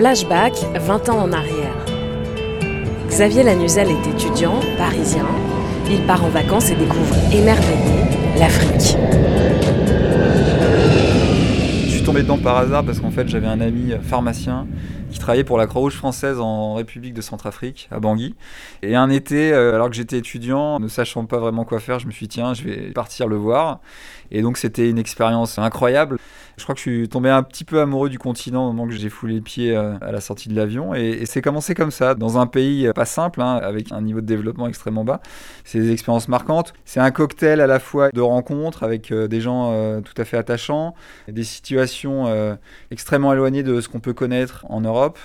Flashback 20 ans en arrière. Xavier Lanuzel est étudiant, parisien. Il part en vacances et découvre émerveillé l'Afrique. Je suis tombé dedans par hasard parce qu'en fait j'avais un ami pharmacien qui travaillait pour la Croix-Rouge française en République de Centrafrique, à Bangui. Et un été, euh, alors que j'étais étudiant, ne sachant pas vraiment quoi faire, je me suis dit, tiens, je vais partir le voir. Et donc c'était une expérience incroyable. Je crois que je suis tombé un petit peu amoureux du continent au moment que j'ai foulé les pieds euh, à la sortie de l'avion. Et, c'est commencé comme ça, dans un pays euh, pas simple, hein, avec un niveau de développement extrêmement bas. C'est des expériences marquantes. C'est un cocktail à la fois de rencontres avec des gens tout à fait attachants, des situations extrêmement éloignées de ce qu'on peut connaître en Europe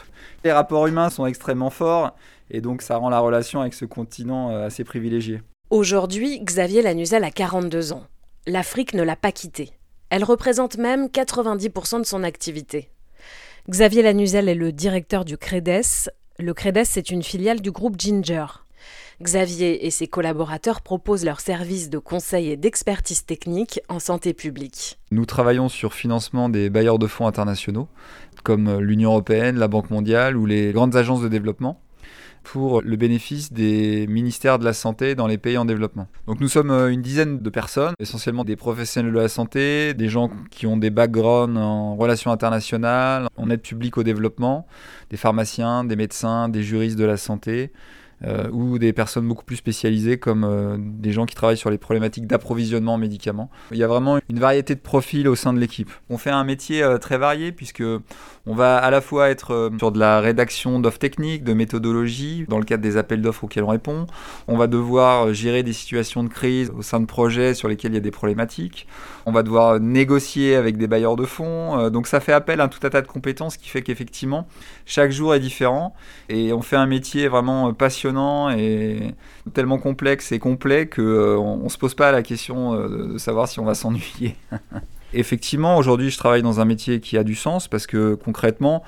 les rapports humains sont extrêmement forts et donc ça rend la relation avec ce continent euh, assez privilégié. Aujourd'hui, Xavier Lanuzel a 42 ans. L'Afrique ne l'a pas quitté. Elle représente même 90% de son activité. Xavier Lanuzel est le directeur du CREDES. Le CREDES, c'est une filiale du groupe Ginger. Xavier et ses collaborateurs proposent leurs services de conseil et d'expertise technique en santé publique. Nous travaillons sur financement des bailleurs de fonds internationaux, comme l'Union européenne, la Banque mondiale ou les grandes agences de développement pour le bénéfice des ministères de la santé dans les pays en développement. Donc nous sommes euh, une dizaine de personnes, essentiellement des professionnels de la santé, des gens qui ont des backgrounds en relations internationales, en aide publique au développement, des pharmaciens, des médecins, des juristes de la santé, euh, ou des personnes beaucoup plus spécialisées comme euh, des gens qui travaillent sur les problématiques d'approvisionnement en médicaments. Il y a vraiment une variété de profils au sein de l'équipe. On fait un métier euh, très varié puisque on va à la fois être sur de la rédaction d'offres techniques, de méthodologie dans le cadre des appels d'offres auxquels on répond. On va devoir gérer des situations de crise au sein de projets sur lesquels il y a des problématiques. On va devoir négocier avec des bailleurs de fonds. donc ça fait appel à tout un tas de compétences qui fait qu'effectivement chaque jour est différent et on fait un métier vraiment passionnant et tellement complexe et complet qu'on euh, ne se pose pas la question euh, de savoir si on va s'ennuyer. Effectivement, aujourd'hui, je travaille dans un métier qui a du sens parce que concrètement,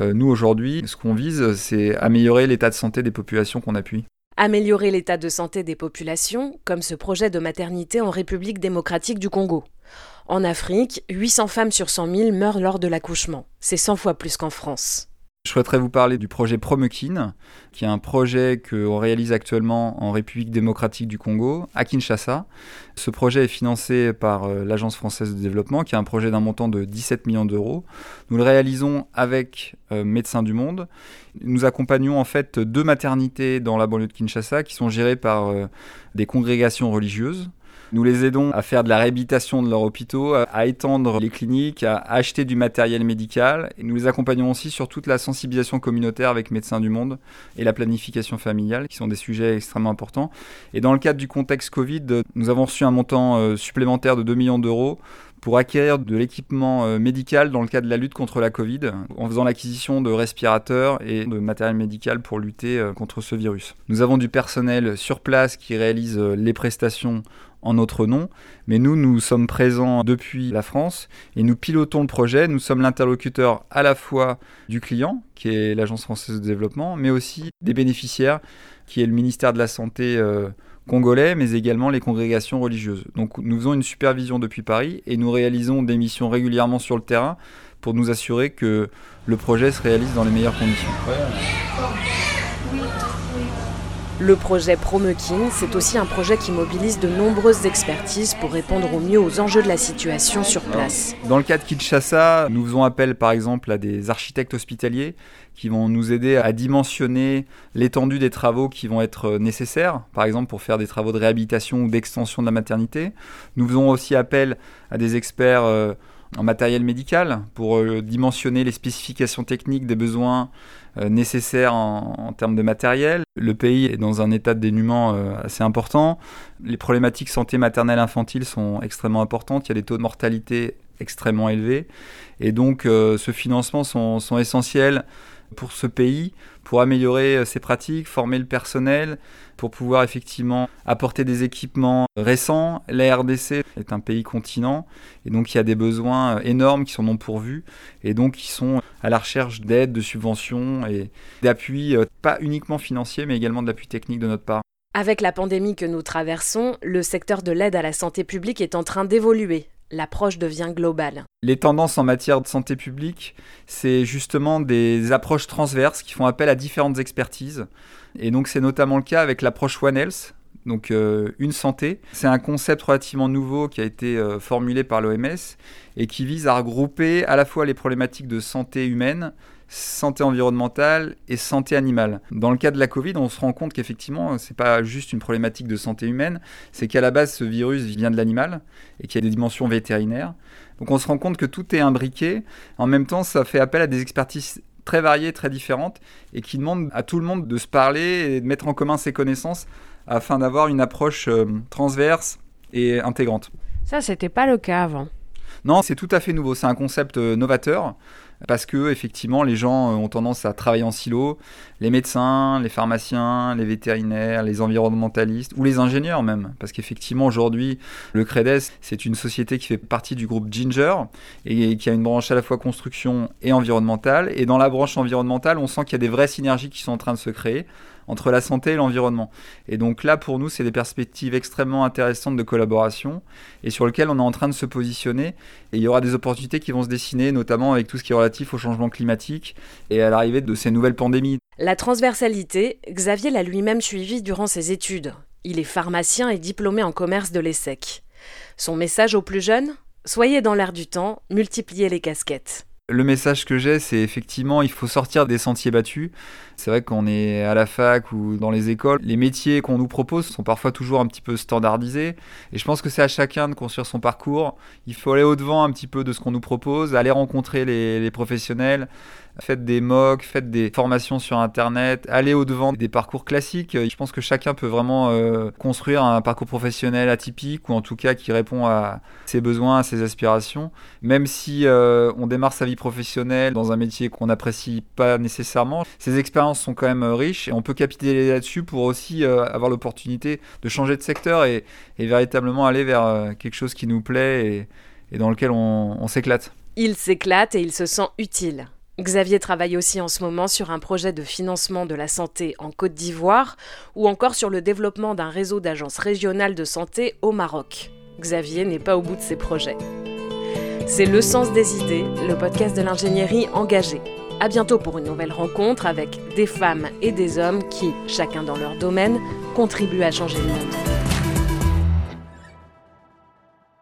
euh, nous aujourd'hui, ce qu'on vise, c'est améliorer l'état de santé des populations qu'on appuie. Améliorer l'état de santé des populations, comme ce projet de maternité en République démocratique du Congo. En Afrique, 800 femmes sur 100 000 meurent lors de l'accouchement. C'est 100 fois plus qu'en France. Je souhaiterais vous parler du projet Promekin, qui est un projet qu'on réalise actuellement en République démocratique du Congo, à Kinshasa. Ce projet est financé par euh, l'Agence française de développement, qui a un projet d'un montant de 17 millions d'euros. Nous le réalisons avec euh, Médecins du Monde. Nous accompagnons en fait deux maternités dans la banlieue de Kinshasa qui sont gérées par euh, des congrégations religieuses nous les aidons à faire de la réhabilitation de leurs hôpitaux, à étendre les cliniques, à acheter du matériel médical. Nous les accompagnons aussi sur toute la sensibilisation communautaire avec Médecins du Monde et la planification familiale, qui sont des sujets extrêmement importants. Et dans le cadre du contexte Covid, nous avons reçu un montant euh, supplémentaire de 2 millions d'euros pour acquérir de l'équipement euh, médical dans le cadre de la lutte contre la Covid, en faisant l'acquisition de respirateurs et de matériel médical pour lutter euh, contre ce virus. Nous avons du personnel sur place qui réalise les prestations en notre nom, mais nous, nous sommes présents depuis la France et nous pilotons le projet. Nous sommes l'interlocuteur à la fois du client, qui est l'Agence française de développement, mais aussi des bénéficiaires, qui est le ministère de la Santé euh, congolais, mais également les congrégations religieuses. Donc nous faisons une supervision depuis Paris et nous réalisons des missions régulièrement sur le terrain pour nous assurer que le projet se réalise dans les meilleures conditions. Le projet Promekin, c'est aussi un projet qui mobilise de nombreuses expertises pour répondre au mieux aux enjeux de la situation sur place. Dans le cas de Kinshasa, nous faisons appel par exemple à des architectes hospitaliers qui vont nous aider à dimensionner l'étendue des travaux qui vont être nécessaires, par exemple pour faire des travaux de réhabilitation ou d'extension de la maternité. Nous faisons aussi appel à des experts euh, en matériel médical pour euh, dimensionner les spécifications techniques des besoins euh, nécessaires en, termes de matériel. Le pays est dans un état de dénuement euh, assez important. Les problématiques santé maternelle infantile sont extrêmement importantes. Il y a des taux de mortalité extrêmement élevés. Et donc, ce financement sont, sont essentiels pour ce pays, pour améliorer euh, ses pratiques, former le personnel, pour pouvoir effectivement apporter des équipements récents. La RDC est un pays continent et donc il y a des besoins euh, énormes qui sont non pourvus et donc qui sont à la recherche d'aide, de subventions et d'appui, euh, pas uniquement financier mais également de l'appui technique de notre part. Avec la pandémie que nous traversons, le secteur de l'aide à la santé publique est en train d'évoluer. L'approche devient globale. Les tendances en matière de santé publique, c'est justement des approches transverses qui font appel à différentes expertises. Et donc c'est notamment le cas avec l'approche One Health, donc euh, une santé. C'est un concept relativement nouveau qui a été euh, formulé par l'OMS et qui vise à regrouper à la fois les problématiques de santé humaine, santé environnementale et santé animale. Dans le cas de la Covid, on se rend compte qu'effectivement, c'est pas juste une problématique de santé humaine, c'est qu'à la base, ce virus vient de l'animal et qu'il y a des dimensions vétérinaires. Donc on se rend compte que tout est imbriqué. En même temps, ça fait appel à des expertises très variées, très différentes, et qui demandent à tout le monde de se parler et de mettre en commun ses connaissances afin d'avoir une approche euh, transverse et intégrante. Ça, c'était pas le cas avant. Non, c'est tout à fait nouveau. C'est un concept euh, novateur parce que effectivement les gens euh, ont tendance à travailler en silo, les médecins, les pharmaciens, les vétérinaires, les environnementalistes ou les ingénieurs même, parce qu'effectivement aujourd'hui le Credes c'est une société qui fait partie du groupe Ginger et qui a une branche à la fois construction et environnementale et dans la branche environnementale on sent qu'il y a des vraies synergies qui sont en train de se créer entre la santé et l'environnement. Et donc là, pour nous, c'est des perspectives extrêmement intéressantes de collaboration et sur lesquelles on est en train de se positionner. Et il y aura des opportunités qui vont se dessiner, notamment avec tout ce qui est au changement climatique et à l'arrivée de ces nouvelles pandémies. La transversalité, Xavier l'a lui-même suivi durant ses études. Il est pharmacien et diplômé en commerce de l'ESSEC. Son message aux plus jeunes Soyez dans l'air du temps, multipliez les casquettes. Le message que j'ai, c'est effectivement, il faut sortir des sentiers battus. C'est vrai qu'on est à la fac ou dans les écoles, les métiers qu'on nous propose sont parfois toujours un petit peu standardisés. Et je pense que c'est à chacun de construire son parcours. Il faut aller au-devant un petit peu de ce qu'on nous propose, aller rencontrer les, professionnels, faites des MOOC, faites des formations sur Internet, allez au-devant des parcours classiques. Je pense que chacun peut vraiment euh, construire un parcours professionnel atypique ou en tout cas qui répond à ses besoins, à ses aspirations. Même si euh, on démarre sa vie professionnelle dans un métier qu'on n'apprécie pas nécessairement, ces expériences sont quand même euh, riches et on peut capitaliser là-dessus pour aussi avoir l'opportunité de changer de secteur et, véritablement aller vers quelque chose qui nous plaît et, dans lequel on s'éclate. Il s'éclate et il se sent utile. Xavier travaille aussi en ce moment sur un projet de financement de la santé en Côte d'Ivoire ou encore sur le développement d'un réseau d'agences régionales de santé au Maroc. Xavier n'est pas au bout de ses projets. C'est Le Sens des idées, le podcast de l'ingénierie engagée. À bientôt pour une nouvelle rencontre avec des femmes et des hommes qui, chacun dans leur domaine, contribuent à changer le monde.